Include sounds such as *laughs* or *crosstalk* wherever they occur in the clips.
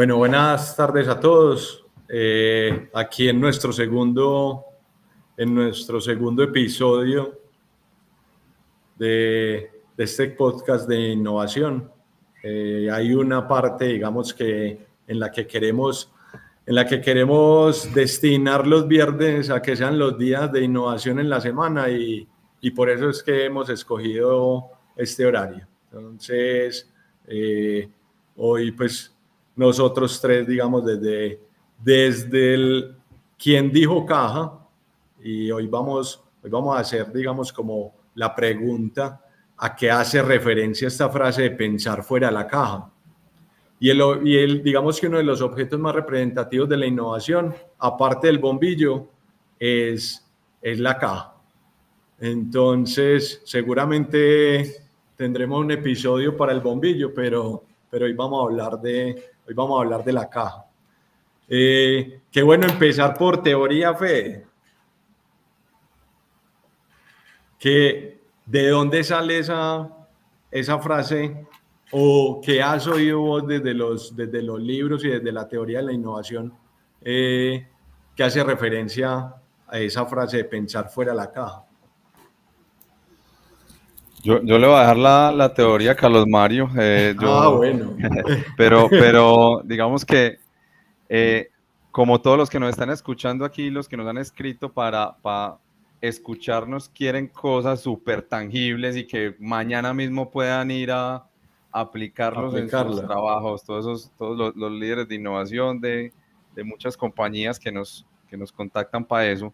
Bueno, buenas tardes a todos. Eh, aquí en nuestro segundo, en nuestro segundo episodio de, este podcast de innovación. Eh, hay una parte, digamos que en la que queremos, en la que queremos destinar los viernes a que sean los días de innovación en la semana y, y por eso es que hemos escogido este horario. Entonces, eh, hoy pues nosotros tres, digamos, desde, desde el quien dijo caja, y hoy vamos, hoy vamos a hacer, digamos, como la pregunta a qué hace referencia esta frase de pensar fuera de la caja. Y el, y el, digamos que uno de los objetos más representativos de la innovación, aparte del bombillo, es, es la caja. Entonces, seguramente tendremos un episodio para el bombillo, pero, pero hoy vamos a hablar de, hoy vamos a hablar de la caja. Eh, qué bueno empezar por teoría, Fe. Que, ¿De dónde sale esa, esa frase o qué has oído vos desde los, desde los libros y desde la teoría de la innovación eh, que hace referencia a esa frase de pensar fuera de la caja? Yo, yo, le voy a dejar la, la teoría a Carlos Mario. Eh, ah, bueno. *laughs* pero, pero digamos que, eh, como todos los que nos están escuchando aquí, los que nos han escrito para, para escucharnos, quieren cosas súper tangibles y que mañana mismo puedan ir a, aplicarlos en sus trabajos. Todos, esos, todos los, los, líderes de innovación de, de muchas compañías que nos, que nos contactan para eso.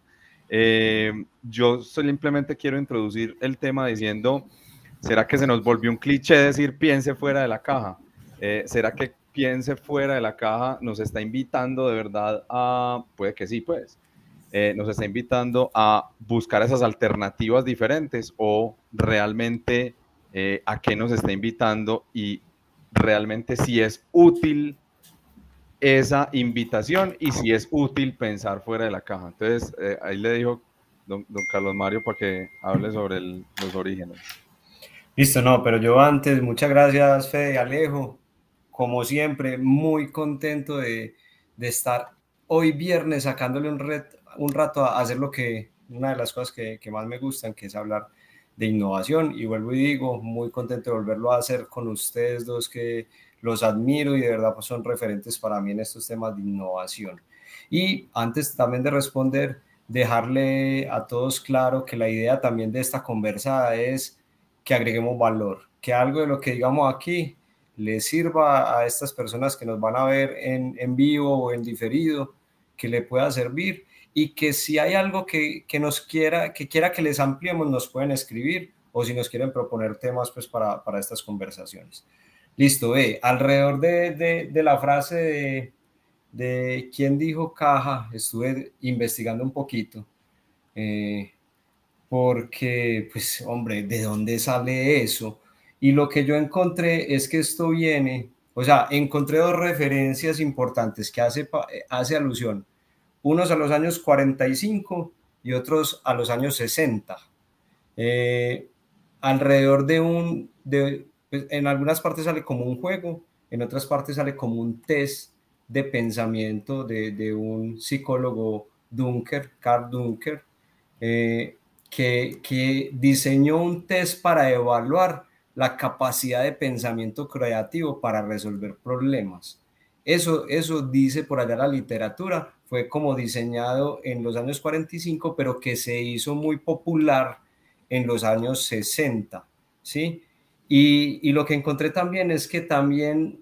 Eh, yo simplemente quiero introducir el tema diciendo, ¿será que se nos volvió un cliché decir piense fuera de la caja? Eh, ¿Será que piense fuera de la caja nos está invitando de verdad a, puede que sí, pues, eh, nos está invitando a buscar esas alternativas diferentes o realmente a qué nos está invitando y realmente si es útil esa invitación y si es útil pensar fuera de la caja. Entonces, eh, ahí le dijo don, Carlos Mario para que hable sobre los orígenes. Listo, no, pero yo antes, muchas gracias, Fede Alejo. Como siempre, muy contento de, de estar hoy viernes sacándole un, red, un rato a hacer lo que, una de las cosas que, que más me gustan, que es hablar de innovación. Y vuelvo y digo, muy contento de volverlo a hacer con ustedes dos que los admiro y de verdad pues, son referentes para mí en estos temas de innovación. Y antes también de responder, dejarle a todos claro que la idea también de esta conversa es que agreguemos valor, que algo de lo que digamos aquí le sirva a estas personas que nos van a ver en, en vivo o en diferido, que le pueda servir y que si hay algo que, que, nos quiera, que quiera que les ampliemos, nos pueden escribir o si nos quieren proponer temas pues para, para estas conversaciones. Listo, ve, alrededor de, la frase de, de, quién dijo caja, estuve investigando un poquito, eh, porque, pues, hombre, ¿de dónde sale eso? Y lo que yo encontré es que esto viene, o sea, encontré dos referencias importantes que hace, hace alusión, unos a los años 45 y otros a los años 60. Eh, alrededor de un, de, pues, en algunas partes sale como un juego, en otras partes sale como un test de pensamiento de, un psicólogo Dunker, Carl Dunker, eh, que, que diseñó un test para evaluar la capacidad de pensamiento creativo para resolver problemas. Eso, eso dice por allá la literatura, fue como diseñado en los años 45, pero que se hizo muy popular en los años 60, ¿sí? Y, lo que encontré también es que también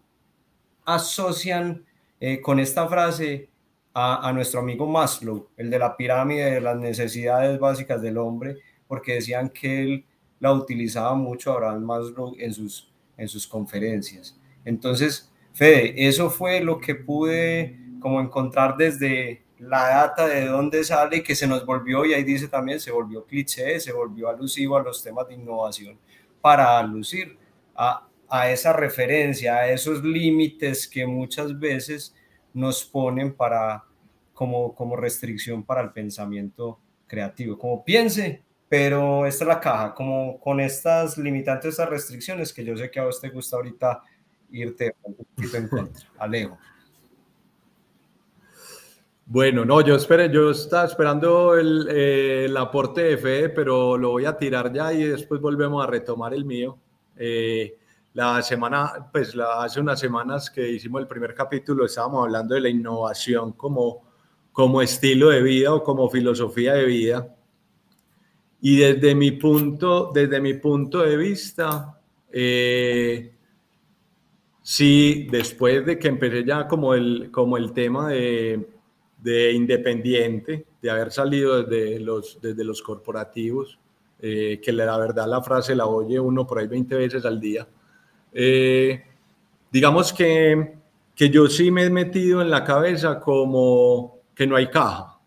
asocian eh, con esta frase a, nuestro amigo Maslow, el de la pirámide de las necesidades básicas del hombre, porque decían que él la utilizaba mucho Abraham Maslow en sus, en sus conferencias. Entonces, Fede, eso fue lo que pude como encontrar desde la data de dónde sale, que se nos volvió, y ahí dice también, se volvió cliché, se volvió alusivo a los temas de innovación para alucir a, a esa referencia, a esos límites que muchas veces nos ponen para, como, como restricción para el pensamiento creativo. Como piense, pero esta es la caja, como con estas limitantes, estas restricciones que yo sé que a vos te gusta ahorita irte un poquito en contra. *laughs* Alejo. Bueno, no, yo esperé, yo estaba esperando el, eh, el, aporte de Fede, pero lo voy a tirar ya y después volvemos a retomar el mío. Eh, la semana, pues la, hace unas semanas que hicimos el primer capítulo, estábamos hablando de la innovación como, como estilo de vida o como filosofía de vida. Y desde mi punto, desde mi punto de vista, eh, sí, después de que empecé ya como el, como el tema de de independiente, de haber salido desde los, desde los corporativos, eh, que la verdad la frase la oye uno por ahí 20 veces al día. Eh, digamos que, que yo sí me he metido en la cabeza como que no hay caja.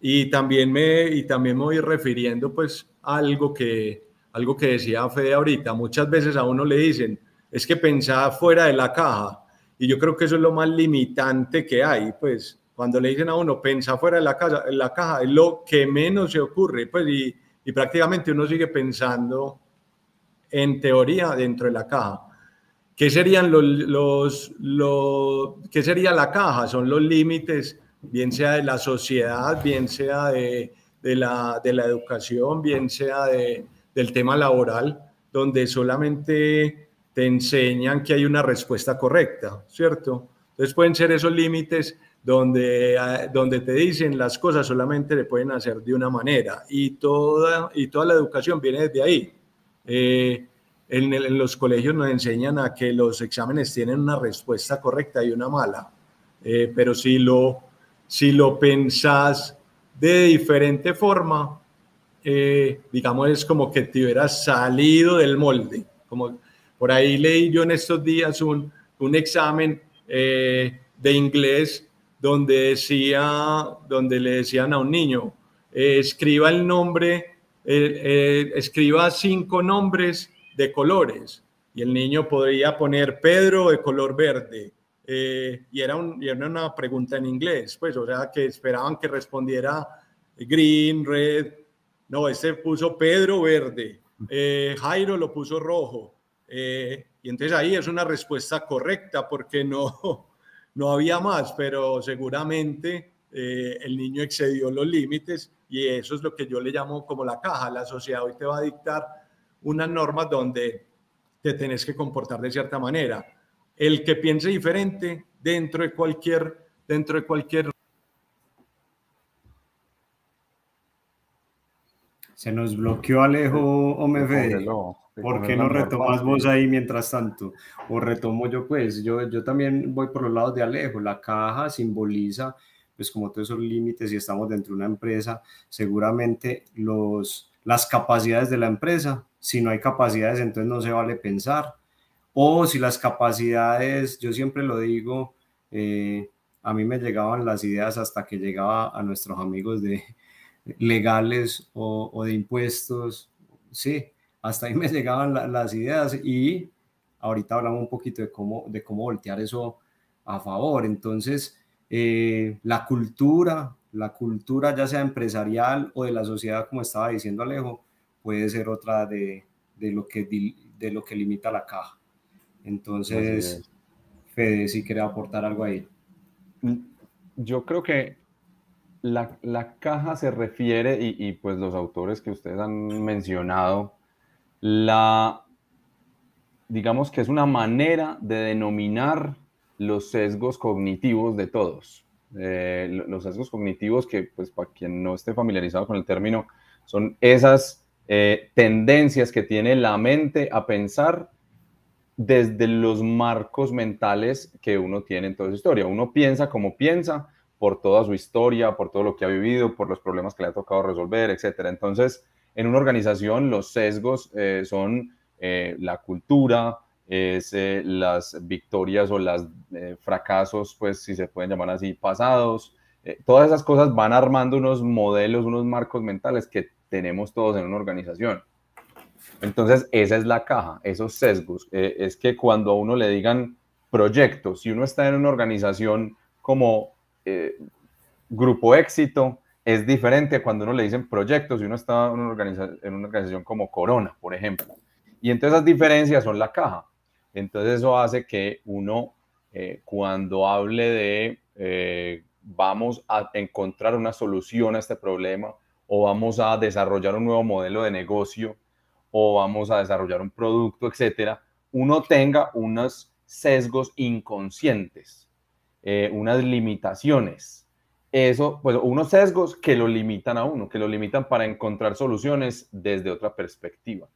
Y también me, y también me voy refiriendo pues a algo que, algo que decía Fede ahorita. Muchas veces a uno le dicen, es que pensaba fuera de la caja. Y yo creo que eso es lo más limitante que hay, pues cuando le dicen a uno, pensa fuera de la, casa, en la caja, es lo que menos se ocurre, pues, y, y prácticamente uno sigue pensando en teoría dentro de la caja. ¿Qué serían los, los, los, qué sería la caja? Son los límites, bien sea de la sociedad, bien sea de, de, la, de la, educación, bien sea de, del tema laboral, donde solamente te enseñan que hay una respuesta correcta, ¿cierto? Entonces pueden ser esos límites donde, ah, donde te dicen las cosas solamente le pueden hacer de una manera y toda, y toda la educación viene desde ahí. Eh, en, en, los colegios nos enseñan a que los exámenes tienen una respuesta correcta y una mala, eh, pero si lo, si lo pensás de diferente forma, eh, digamos, es como que te hubieras salido del molde. Como por ahí leí yo en estos días un, un examen de inglés donde, decía, donde le decían a un niño, eh, escriba el nombre, eh, eh, escriba cinco nombres de colores. Y el niño podría poner Pedro de color verde. y, era y era una pregunta en inglés, pues, o sea, que esperaban que respondiera green, red. No, este puso Pedro verde. Jairo lo puso rojo. y entonces ahí es una respuesta correcta porque no, no había más, pero seguramente eh, el niño excedió los límites y eso es lo que yo le llamo como la caja. La sociedad hoy te va a dictar unas normas donde te tenés que comportar de cierta manera. El que piense diferente dentro de cualquier, dentro de cualquier Se nos bloqueó Alejo OMF. ¿Por qué no retomas vos ahí mientras tanto? O retomo yo, pues, yo, yo también voy por los lados de Alejo. La caja simboliza, pues, como todos esos límites, y estamos dentro de una empresa, seguramente los, las capacidades de la empresa, si no hay capacidades, entonces no se vale pensar. O si las capacidades, yo siempre lo digo, eh, a mí me llegaban las ideas hasta que llegaba a nuestros amigos de legales o, o de impuestos, sí, hasta ahí me *laughs* llegaban las ideas y ahorita hablamos un poquito de cómo, de cómo voltear eso a favor. Entonces, eh, la cultura, la cultura ya sea empresarial o de la sociedad, como estaba diciendo Alejo, puede ser otra de, de lo, que, de lo que limita la caja. Entonces, Fede, si quiere aportar algo ahí. Mm, yo creo que la, la caja se refiere, y, y, pues los autores que ustedes han mencionado, la, digamos que es una manera de denominar los sesgos cognitivos de todos. Eh, los sesgos cognitivos que, pues, para quien no esté familiarizado con el término, son esas eh, tendencias que tiene la mente a pensar desde los marcos mentales que uno tiene en toda su historia. Uno piensa como piensa por toda su historia, por todo lo que ha vivido, por los problemas que le ha tocado resolver, etc. Entonces, en una organización los sesgos eh, son eh, la cultura, es eh, las victorias o los fracasos, pues si se pueden llamar así, pasados. todas esas cosas van armando unos modelos, unos marcos mentales que tenemos todos en una organización. Entonces, esa es la caja, esos sesgos. es que cuando a uno le digan proyectos, si uno está en una organización como grupo éxito, es diferente cuando uno le dicen proyectos y uno está en una, organización, como Corona, por ejemplo. Y entonces esas diferencias son la caja. Entonces eso hace que uno, eh, cuando hable de, eh, vamos a encontrar una solución a este problema o vamos a desarrollar un nuevo modelo de negocio o vamos a desarrollar un producto, etcétera, uno tenga unos sesgos inconscientes, eh, unas limitaciones. Eso, pues unos sesgos que lo limitan a uno, que lo limitan para encontrar soluciones desde otra perspectiva.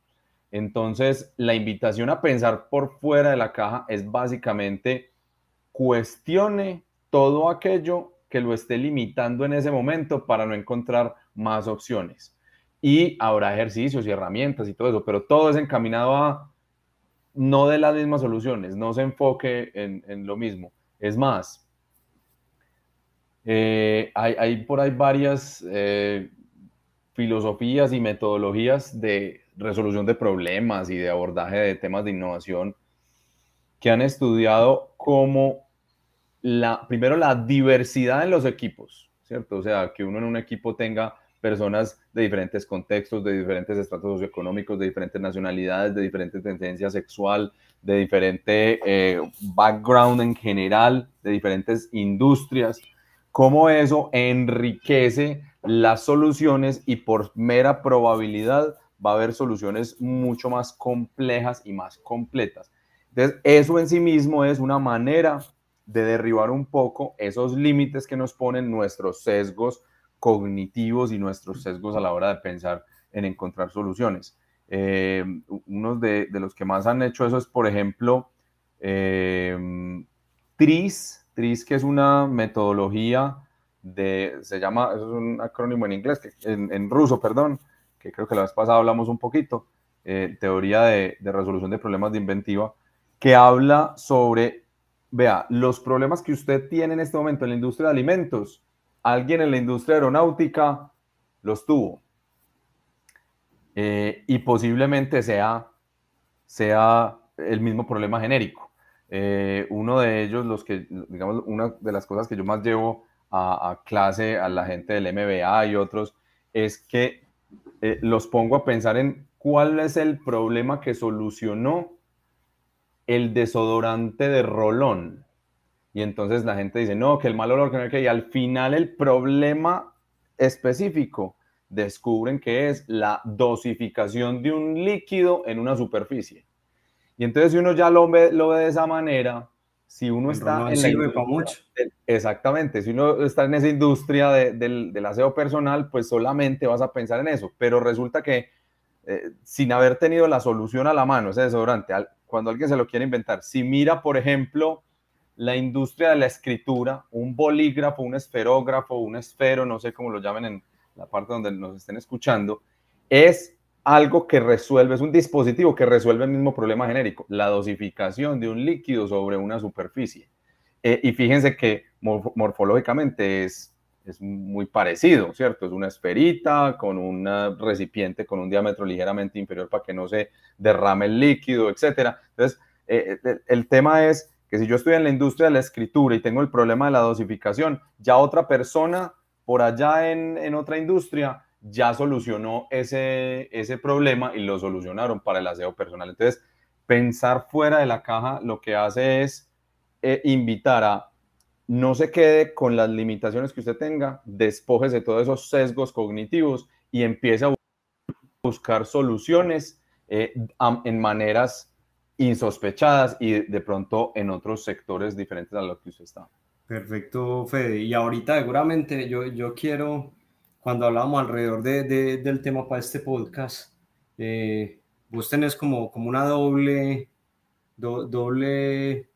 Entonces, la invitación a pensar por fuera de la caja es básicamente cuestione todo aquello que lo esté limitando en ese momento para no encontrar más opciones. Y habrá ejercicios y herramientas y todo eso, pero todo es encaminado a no de las mismas soluciones, no se enfoque en, lo mismo. Es más, eh, hay, por ahí varias eh, filosofías y metodologías de resolución de problemas y de abordaje de temas de innovación que han estudiado cómo la, primero la diversidad en los equipos, ¿cierto? O sea, que uno en un equipo tenga personas de diferentes contextos, de diferentes estratos socioeconómicos, de diferentes nacionalidades, de diferentes tendencias sexual, de diferente eh, background en general, de diferentes industrias, cómo eso enriquece las soluciones y por mera probabilidad va a haber soluciones mucho más complejas y más completas. Entonces, eso en sí mismo es una manera de derribar un poco esos límites que nos ponen nuestros sesgos cognitivos y nuestros sesgos a la hora de pensar en encontrar soluciones. Eh, uno de, los que más han hecho eso es, por ejemplo, eh, TRIS, TRIS que es una metodología de, se llama, es un acrónimo en inglés, en, ruso, perdón, que creo que la vez pasada hablamos un poquito, eh, teoría de, de resolución de problemas de inventiva, que habla sobre, vea, los problemas que usted tiene en este momento en la industria de alimentos, alguien en la industria aeronáutica los tuvo. Eh, y posiblemente sea, sea el mismo problema genérico. Eh, uno de ellos, los que, digamos, una de las cosas que yo más llevo a, clase a la gente del MBA y otros, es que eh, los pongo a pensar en cuál es el problema que solucionó el desodorante de Rolón. Y entonces la gente dice, no, que el mal olor, que no que, y al final el problema específico descubren que es la dosificación de un líquido en una superficie. Y entonces si uno ya lo ve, lo ve de esa manera, si uno está en la mucho. exactamente, si uno está en esa industria del, aseo personal, pues solamente vas a pensar en eso, pero resulta que eh, sin haber tenido la solución a la mano, ese desodorante, cuando alguien se lo quiere inventar, si mira, por ejemplo, la industria de la escritura, un bolígrafo, un esferógrafo, un esfero, no sé cómo lo llamen en la parte donde nos estén escuchando, es algo que resuelve, es un dispositivo que resuelve el mismo problema genérico, la dosificación de un líquido sobre una superficie. Eh, y fíjense que morfológicamente es, es muy parecido, ¿cierto? Es una esferita con un recipiente con un diámetro ligeramente inferior para que no se derrame el líquido, etc. Entonces, eh, eh, el tema es que si yo estoy en la industria de la escritura y tengo el problema de la dosificación, ya otra persona por allá en, otra industria ya solucionó ese, ese problema y lo solucionaron para el aseo personal. Entonces, pensar fuera de la caja lo que hace es eh, invitar a no se quede con las limitaciones que usted tenga, despójese de todos esos sesgos cognitivos y empiece a buscar soluciones eh, en maneras insospechadas y de pronto en otros sectores diferentes a los que usted está. Perfecto, Fede. Y ahorita seguramente yo, yo quiero, cuando hablamos alrededor de, del tema para este podcast, eh, vos tenés como, como una doble, doble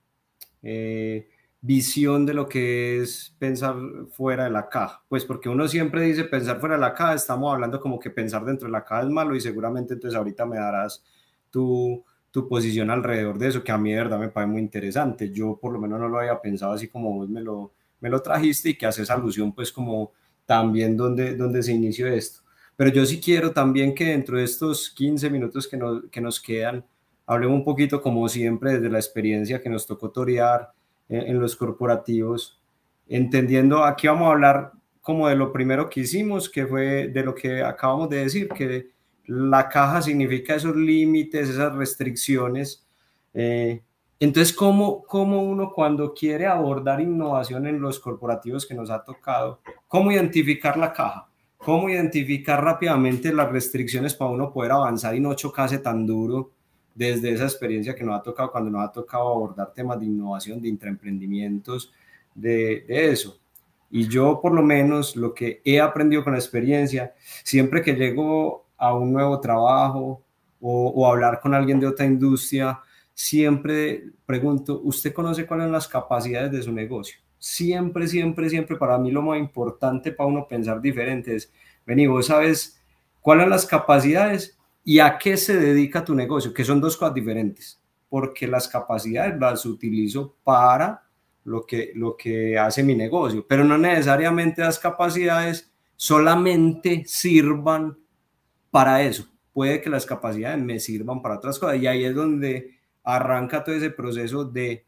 eh, visión de lo que es pensar fuera de la caja. Pues porque uno siempre dice pensar fuera de la caja, estamos hablando como que pensar dentro de la caja es malo y seguramente entonces ahorita me darás tu tu posición alrededor de eso, que a mí de verdad me parece muy interesante. Yo por lo menos no lo había pensado así como vos me lo, me lo trajiste y que haces alusión pues como también donde, donde se inició esto. Pero yo sí quiero también que dentro de estos 15 minutos que nos, que nos quedan, hablemos un poquito como siempre desde la experiencia que nos tocó torear en, en los corporativos, entendiendo, aquí vamos a hablar como de lo primero que hicimos, que fue de lo que acabamos de decir, que la caja significa esos límites, esas restricciones, eh, Entonces, ¿cómo, ¿cómo uno cuando quiere abordar innovación en los corporativos que nos ha tocado, cómo identificar la caja? ¿Cómo identificar rápidamente las restricciones para uno poder avanzar y no chocarse tan duro desde esa experiencia que nos ha tocado cuando nos ha tocado abordar temas de innovación, de intraemprendimientos, de, de eso? Y yo por lo menos lo que he aprendido con la experiencia, siempre que llego a un nuevo trabajo o, o hablar con alguien de otra industria, siempre pregunto, ¿usted conoce cuáles son las capacidades de su negocio? Siempre, siempre, siempre, para mí lo más importante para uno pensar diferente es, vení, vos sabes cuáles son las capacidades y a qué se dedica tu negocio, que son dos cosas diferentes, porque las capacidades las utilizo para lo que, lo que hace mi negocio, pero no necesariamente las capacidades solamente sirvan para eso. Puede que las capacidades me sirvan para otras cosas y ahí es donde arranca todo ese proceso de,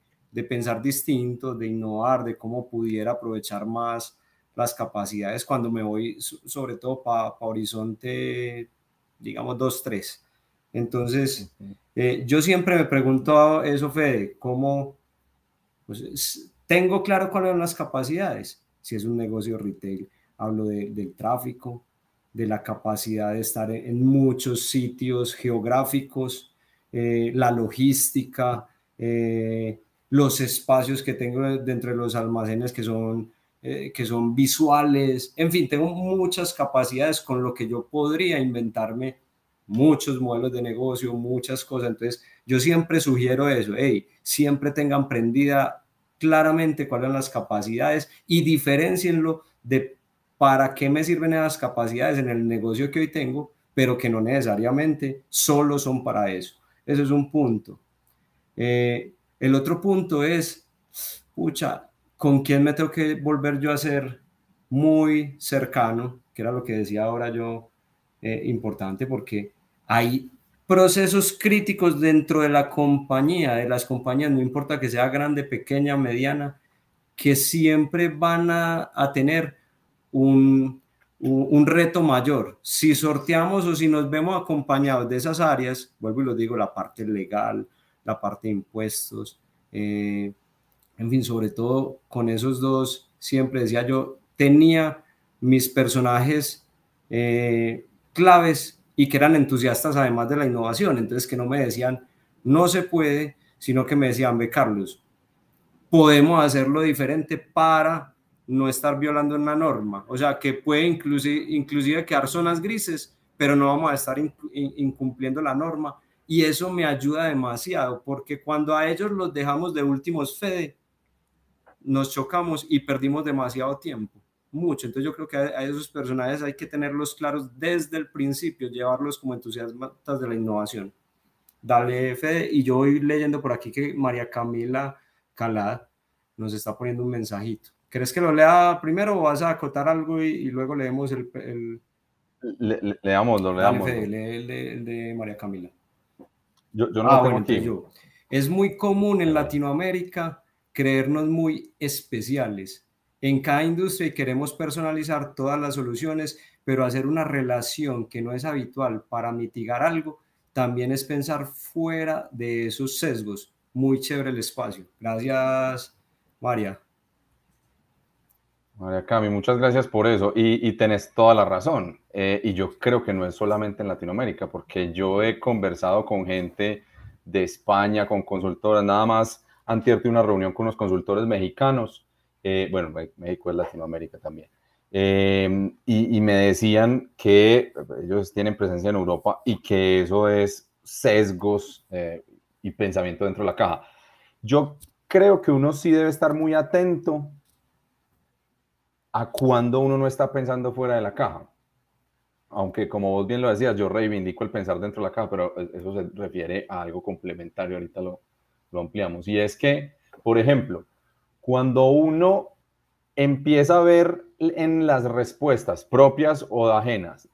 pensar distinto, de innovar, de cómo pudiera aprovechar más las capacidades cuando me voy, sobre todo para horizonte, digamos, 2, 3. Entonces, eh, yo siempre me pregunto eso, Fede, ¿cómo? Pues, tengo claro cuáles son las capacidades. Si es un negocio retail, hablo del tráfico, de la capacidad de estar en muchos sitios geográficos, eh, la logística, eh, los espacios que tengo dentro de los almacenes que son, eh, que son visuales, en fin, tengo muchas capacidades con lo que yo podría inventarme muchos modelos de negocio, muchas cosas. Entonces, yo siempre sugiero eso, hey, siempre tengan prendida claramente cuáles son las capacidades y diferencienlo de para qué me sirven esas capacidades en el negocio que hoy tengo, pero que no necesariamente solo son para eso. Eso es un punto. Eh, el otro punto es, pucha, ¿con quién me tengo que volver yo a ser muy cercano? Que era lo que decía ahora yo, eh, importante, porque hay procesos críticos dentro de la compañía, de las compañías, no importa que sea grande, pequeña, mediana, que siempre van a tener un, un reto mayor. Si sorteamos o si nos vemos acompañados de esas áreas, vuelvo y lo digo, la parte legal, la parte de impuestos, eh, en fin, sobre todo con esos dos, siempre decía yo, tenía mis personajes eh, claves y que eran entusiastas además de la innovación, entonces que no me decían, no se puede, sino que me decían, ve Carlos, podemos hacerlo diferente para no estar violando una norma. O sea, que puede inclusive, inclusive quedar zonas grises, pero no vamos a estar incumpliendo la norma. Y eso me ayuda demasiado, porque cuando a ellos los dejamos de últimos Fede, nos chocamos y perdimos demasiado tiempo, mucho. Entonces yo creo que a, esos personajes hay que tenerlos claros desde el principio, llevarlos como entusiastas de la innovación. Dale, Fede, y yo voy leyendo por aquí que María Camila Calada nos está poniendo un mensajito. ¿Crees que lo lea primero o vas a acotar algo y, luego leemos el... el... Le, leámoslo, leámoslo. lee el de, María Camila. Yo, yo no ah, lo tengo Yo. Es muy común en Latinoamérica creernos muy especiales en cada industria y queremos personalizar todas las soluciones, pero hacer una relación que no es habitual para mitigar algo también es pensar fuera de esos sesgos. Muy chévere el espacio. Gracias, María. María Cami, muchas gracias por eso y, tenés toda la razón. Eh, y yo creo que no es solamente en Latinoamérica, porque yo he conversado con gente de España, con consultoras, nada más antes de una reunión con unos consultores mexicanos, eh, bueno, México es Latinoamérica también, eh, y, y, me decían que ellos tienen presencia en Europa y que eso es sesgos y pensamiento dentro de la caja. Yo creo que uno sí debe estar muy atento a cuando uno no está pensando fuera de la caja. Aunque como vos bien lo decías, yo reivindico el pensar dentro de la caja, pero eso se refiere a algo complementario, ahorita lo, lo ampliamos. Y es que, por ejemplo, cuando uno empieza a ver en las respuestas propias o ajenas,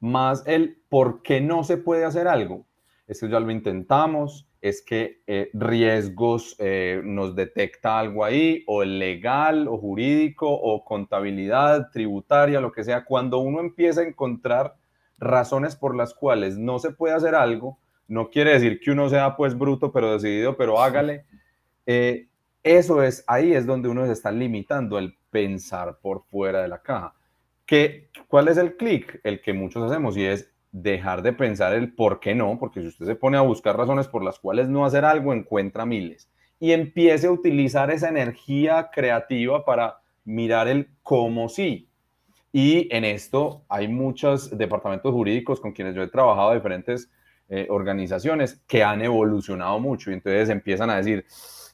más el por qué no se puede hacer algo, es que ya lo intentamos, es que eh, riesgos eh, nos detecta algo ahí, o legal, o jurídico, o contabilidad, tributaria, lo que sea. Cuando uno empieza a encontrar razones por las cuales no se puede hacer algo, no quiere decir que uno sea pues bruto, pero decidido, pero hágale, eh, eso es, ahí es donde uno se está limitando el pensar por fuera de la caja. ¿Qué, ¿Cuál es el clic? El que muchos hacemos y es dejar de pensar el por qué no, porque si usted se pone a buscar razones por las cuales no hacer algo, encuentra miles y empiece a utilizar esa energía creativa para mirar el cómo sí. Y en esto hay muchos departamentos jurídicos con quienes yo he trabajado, diferentes eh, organizaciones que han evolucionado mucho y entonces empiezan a decir,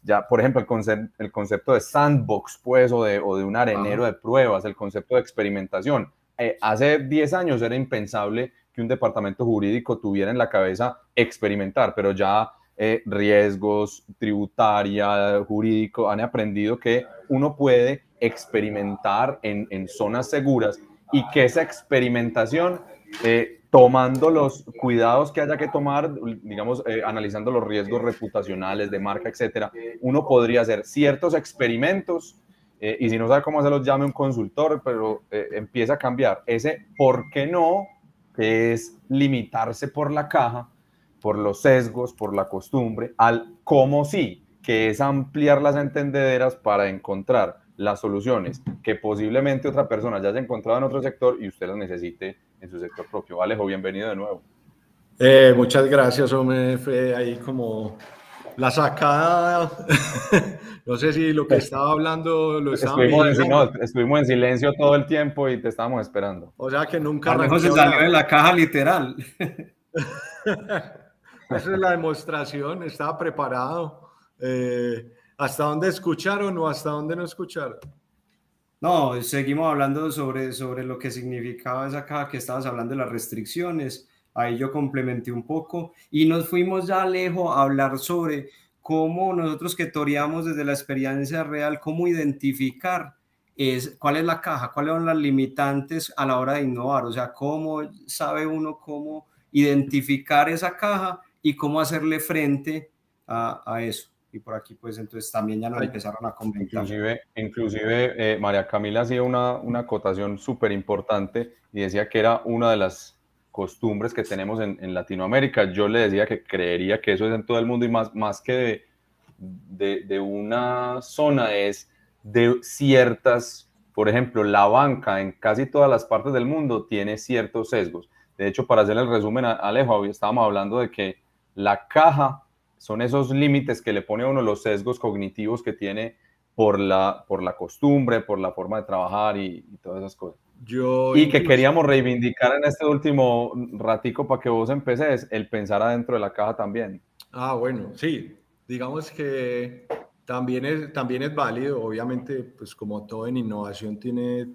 ya, por ejemplo, el, el concepto de sandbox, pues, o de, o de un arenero de pruebas, el concepto de experimentación. Eh, hace 10 años era impensable que un departamento jurídico tuviera en la cabeza experimentar, pero ya eh, riesgos, tributaria, jurídico, han aprendido que uno puede experimentar en, en zonas seguras y que esa experimentación, eh, tomando los cuidados que haya que tomar, digamos, eh, analizando los riesgos reputacionales de marca, etcétera, uno podría hacer ciertos experimentos y si no sabe cómo hacerlos, llame un consultor, pero empieza a cambiar ese por qué no, que es limitarse por la caja, por los sesgos, por la costumbre, al cómo sí, que es ampliar las entendederas para encontrar las soluciones que posiblemente otra persona ya haya encontrado en otro sector y usted las necesite en su sector propio. Alejo, bienvenido de nuevo. Eh, muchas gracias, hombre. Fue ahí como la sacada. *laughs* no sé si lo que estaba hablando lo estaba estuvimos, en, no, estuvimos en silencio todo el tiempo y te estábamos esperando. O sea que nunca. Alejo se salió de la caja literal. *laughs* Esa es la demostración, estaba preparado. Eh, ¿Hasta dónde escucharon o hasta dónde no escucharon? No, seguimos hablando sobre, sobre lo que significaba esa caja que estabas hablando de las restricciones. Ahí yo complementé un poco y nos fuimos ya lejos a hablar sobre cómo nosotros que toreamos desde la experiencia real, cómo identificar es, cuál es la caja, cuáles son las limitantes a la hora de innovar, o sea, cómo sabe uno cómo identificar esa caja y cómo hacerle frente a, a eso. Y por aquí, pues entonces también ya nos empezaron a comentar. Inclusive, inclusive eh, María Camila hacía una, una acotación súper importante y decía que era una de las costumbres que tenemos en, Latinoamérica. Yo le decía que creería que eso es en todo el mundo y más, más que de, de, una zona es de ciertas, por ejemplo, la banca en casi todas las partes del mundo tiene ciertos sesgos. De hecho, para hacer el resumen, Alejo, estábamos hablando de que la caja son esos límites que le pone a uno los sesgos cognitivos que tiene por la, por la costumbre, por la forma de trabajar y, todas esas cosas. Yo y que queríamos reivindicar en este último ratico para que vos empeces el pensar adentro de la caja también. Ah, bueno, sí, digamos que también es, también es válido, obviamente, pues como todo en innovación tiene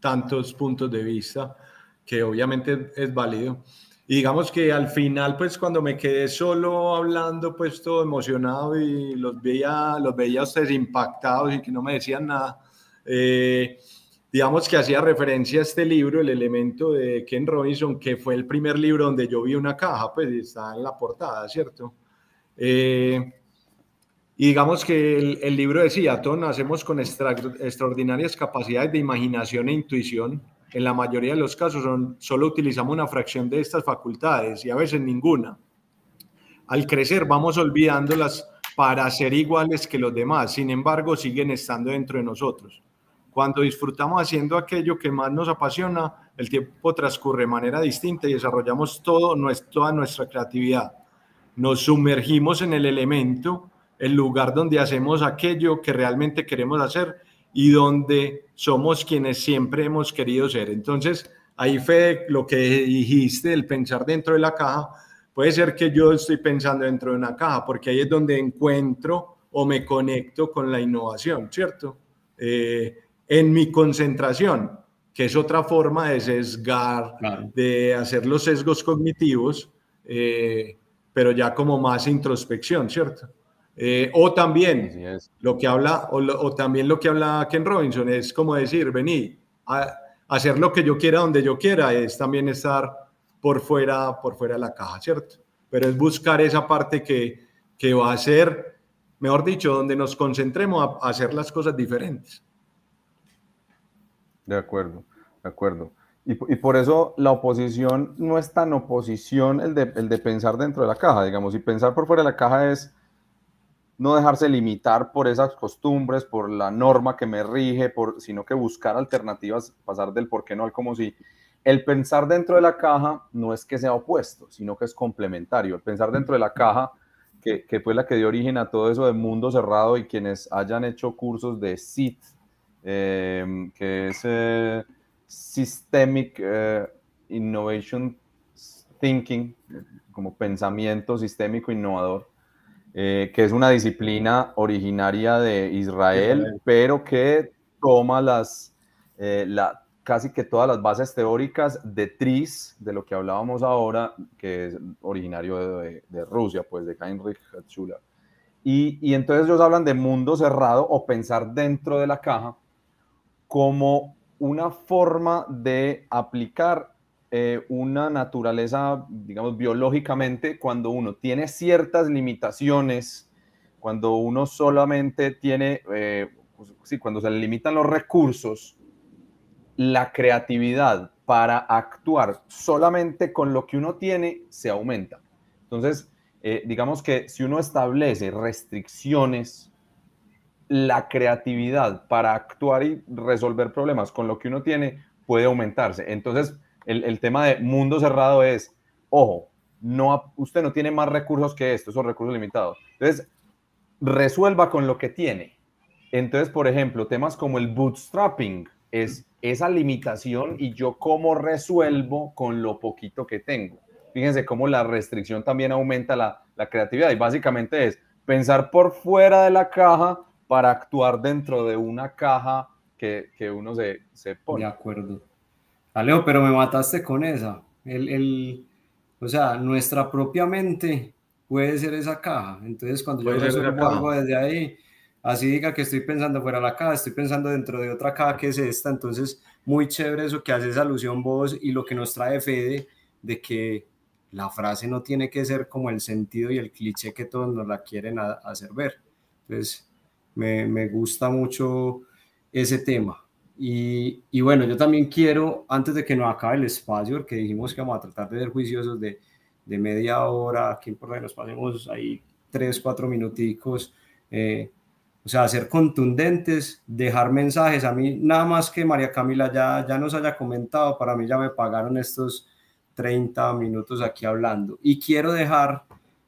tantos puntos de vista que obviamente es válido. Y digamos que al final, pues cuando me quedé solo hablando, pues todo emocionado y los veía, los veía ustedes impactados y que no me decían nada, eh, digamos que hacía referencia a este libro, El elemento de Ken Robinson, que fue el primer libro donde yo vi una caja, pues está en la portada, ¿cierto? Eh, y digamos que el, libro decía, todos nacemos con extra, extraordinarias capacidades de imaginación e intuición en la mayoría de los casos son, solo utilizamos una fracción de estas facultades y a veces ninguna. Al crecer vamos olvidándolas para ser iguales que los demás, sin embargo siguen estando dentro de nosotros. Cuando disfrutamos haciendo aquello que más nos apasiona, el tiempo transcurre de manera distinta y desarrollamos todo, toda nuestra creatividad. Nos sumergimos en el elemento, el lugar donde hacemos aquello que realmente queremos hacer y donde somos quienes siempre hemos querido ser. Entonces, ahí fue lo que dijiste, el pensar dentro de la caja. Puede ser que yo estoy pensando dentro de una caja, porque ahí es donde encuentro o me conecto con la innovación, ¿cierto? Eh, en mi concentración, que es otra forma de sesgar, de hacer los sesgos cognitivos, eh, pero ya como más introspección, ¿cierto? Eh, o también lo que habla, o, también lo que habla Ken Robinson es como decir, vení, a, hacer lo que yo quiera donde yo quiera, es también estar por fuera, por fuera de la caja, ¿cierto? Pero es buscar esa parte que, que va a ser, mejor dicho, donde nos concentremos a, hacer las cosas diferentes. De acuerdo, de acuerdo. Y, por eso la oposición no es tan oposición el de, el de pensar dentro de la caja, digamos, y pensar por fuera de la caja es no dejarse limitar por esas costumbres, por la norma que me rige, por, sino que buscar alternativas, pasar del por qué no al como si. El pensar dentro de la caja no es que sea opuesto, sino que es complementario. El pensar dentro de la caja, que, que fue la que dio origen a todo eso de mundo cerrado y quienes hayan hecho cursos de SIT, eh, que es eh, Systemic eh, Innovation Thinking, como pensamiento sistémico innovador, que es una disciplina originaria de Israel, pero que toma las, la, casi que todas las bases teóricas de TRIS, de lo que hablábamos ahora, que es originario de, Rusia, pues de Heinrich Schuller. Y, y, entonces ellos hablan de mundo cerrado o pensar dentro de la caja como una forma de aplicar eh, una naturaleza, digamos, biológicamente, cuando uno tiene ciertas limitaciones, cuando uno solamente tiene, eh, pues, sí, cuando se le limitan los recursos, la creatividad para actuar solamente con lo que uno tiene se aumenta. Entonces, eh, digamos que si uno establece restricciones, la creatividad para actuar y resolver problemas con lo que uno tiene puede aumentarse. Entonces, el, tema de mundo cerrado es, ojo, no, usted no tiene más recursos que esto, son recursos limitados. Entonces, resuelva con lo que tiene. Entonces, por ejemplo, temas como el bootstrapping es esa limitación y yo cómo resuelvo con lo poquito que tengo. Fíjense cómo la restricción también aumenta la, la creatividad y básicamente es pensar por fuera de la caja para actuar dentro de una caja que, que uno se, se, pone. De acuerdo. Alejo, pero me mataste con esa. El, el, o sea, nuestra propia mente puede ser esa caja. Entonces, cuando yo resuelvo algo desde ahí, así diga que estoy pensando fuera de la caja, estoy pensando dentro de otra caja que es esta. Entonces, muy chévere eso que haces alusión vos y lo que nos trae Fede de que la frase no tiene que ser como el sentido y el cliché que todos nos la quieren hacer ver. Entonces, me, gusta mucho ese tema. Y, bueno, yo también quiero, antes de que nos acabe el espacio, que dijimos que vamos a tratar de ser juiciosos de, media hora, aquí por ahí nos pasemos ahí tres, cuatro minuticos, eh, o sea, ser contundentes, dejar mensajes. A mí, nada más que María Camila ya, ya nos haya comentado, para mí ya me pagaron estos 30 minutos aquí hablando. Y quiero dejar,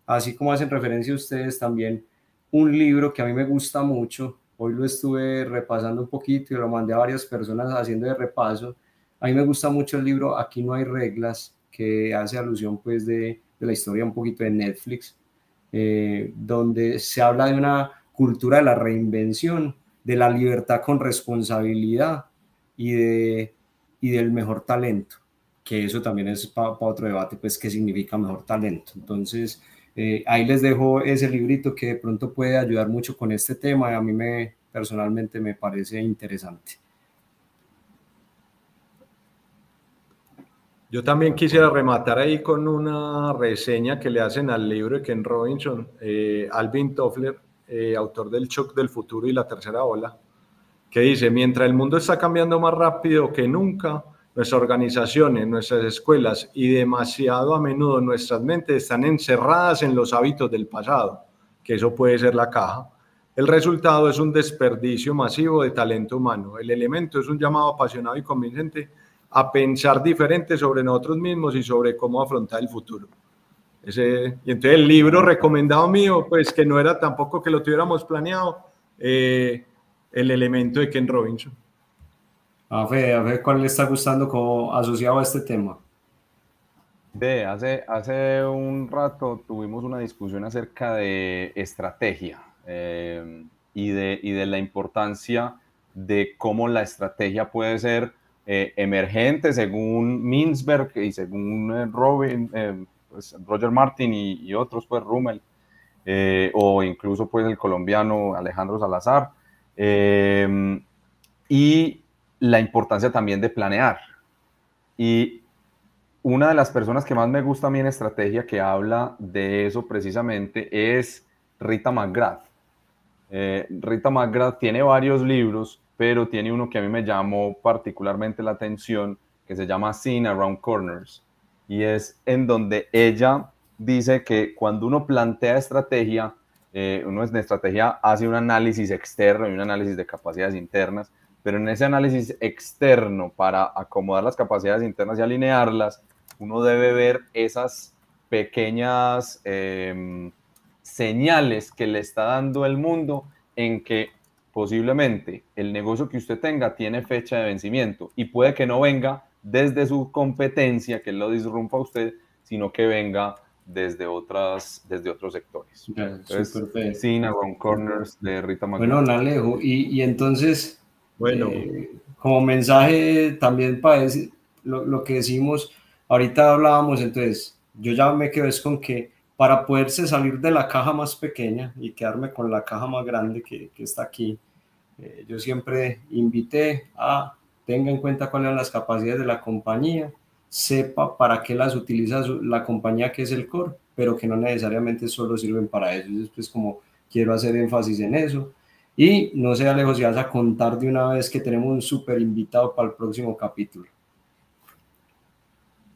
así como hacen referencia ustedes también, un libro que a mí me gusta mucho. Hoy lo estuve repasando un poquito y lo mandé a varias personas haciendo de repaso. A mí me gusta mucho el libro Aquí no hay reglas, que hace alusión pues de, la historia un poquito de Netflix, eh, donde se habla de una cultura de la reinvención, de la libertad con responsabilidad y, de, y del mejor talento, que eso también es para otro debate, pues qué significa mejor talento. Entonces, eh, ahí les dejo ese librito que de pronto puede ayudar mucho con este tema a mí me personalmente me parece interesante. Yo también quisiera rematar ahí con una reseña que le hacen al libro de Ken Robinson, eh, Alvin Toffler, eh, autor del Shock del Futuro y la Tercera Ola, que dice, mientras el mundo está cambiando más rápido que nunca, Nuestras organizaciones, nuestras escuelas y demasiado a menudo nuestras mentes están encerradas en los hábitos del pasado, que eso puede ser la caja. El resultado es un desperdicio masivo de talento humano. El elemento es un llamado apasionado y convincente a pensar diferente sobre nosotros mismos y sobre cómo afrontar el futuro. Ese, y entonces el libro recomendado mío, pues que no era tampoco que lo tuviéramos planeado, eh, el elemento de Ken Robinson. A ver, a ver cuál le está gustando como asociado a este tema. Ve, hace, hace un rato tuvimos una discusión acerca de estrategia eh, y, de, y de la importancia de cómo la estrategia puede ser eh, emergente según Minsberg y según eh, pues, Roger Martin y, otros, pues Rummel, o incluso pues el colombiano Alejandro Salazar. y la importancia también de planear. Y una de las personas que más me gusta a mí en estrategia que habla de eso precisamente es Rita McGrath. Eh, Rita McGrath tiene varios libros, pero tiene uno que a mí me llamó particularmente la atención, que se llama Scene Around Corners. Y es en donde ella dice que cuando uno plantea estrategia, eh, uno en estrategia hace un análisis externo y un análisis de capacidades internas, pero en ese análisis externo para acomodar las capacidades internas y alinearlas, uno debe ver esas pequeñas em, señales que le está dando el mundo en que posiblemente el negocio que usted tenga tiene fecha de vencimiento y puede que no venga desde su competencia, que lo disrumpa a usted, sino que venga desde, otras, desde otros sectores. Entonces, Corners de Rita Bueno, Alejo, y, y entonces, bueno. Eh, como mensaje también para decir lo, lo, que decimos, ahorita hablábamos, entonces, yo ya me quedo es con que para poderse salir de la caja más pequeña y quedarme con la caja más grande que, que está aquí, eh, yo siempre invité a tenga en cuenta cuáles son las capacidades de la compañía, sepa para qué las utiliza la compañía que es el core, pero que no necesariamente solo sirven para eso. Después como quiero hacer énfasis en eso. Y no sea lejos si vas a contar de una vez que tenemos un súper invitado para el próximo capítulo.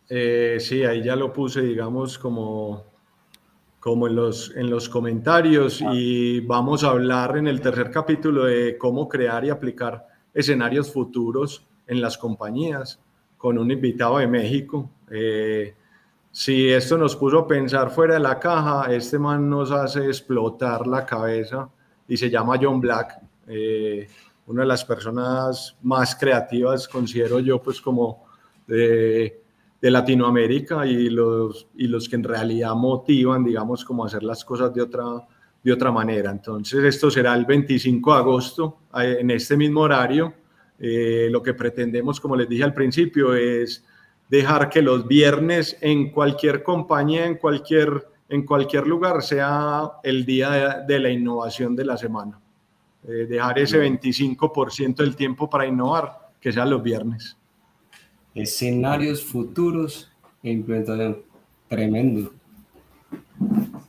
Eh, sí, ahí ya lo puse, digamos, como, como en, los, en los comentarios y vamos a hablar en el tercer capítulo de cómo crear y aplicar escenarios futuros en las compañías con un invitado de México. Eh, si esto nos puso a pensar fuera de la caja, este man nos hace explotar la cabeza y se llama John Black, eh, una de las personas más creativas, considero yo, pues como de, de, Latinoamérica y los, y los que en realidad motivan, digamos, como hacer las cosas de otra, de otra manera. Entonces, esto será el 25 de agosto, eh, en este mismo horario. Eh, lo que pretendemos, como les dije al principio, es dejar que los viernes en cualquier compañía, en cualquier, en cualquier lugar, sea el día de, la innovación de la semana. Eh, dejar ese 25% del tiempo para innovar, que sea los viernes. Escenarios futuros e implementación. Tremendo.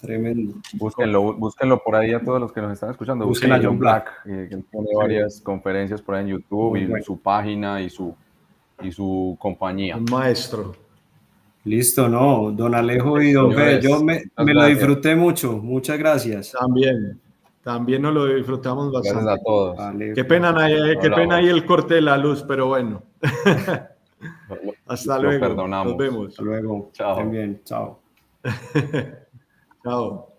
Tremendo. Búsquenlo, búsquenlo por ahí a todos los que nos están escuchando. Busquen, a John Black, eh, que tiene varias conferencias por ahí en YouTube y su página y su, y su compañía. Un maestro. Listo, no, don Alejo y don Fede, yo me, me lo disfruté mucho, muchas gracias. También, también nos lo disfrutamos bastante. Gracias a todos. qué pena, qué pena ahí el corte de la luz, pero bueno. *laughs* Hasta luego. Nos vemos. Hasta luego. Chao. Bien, chao. *laughs* Chao.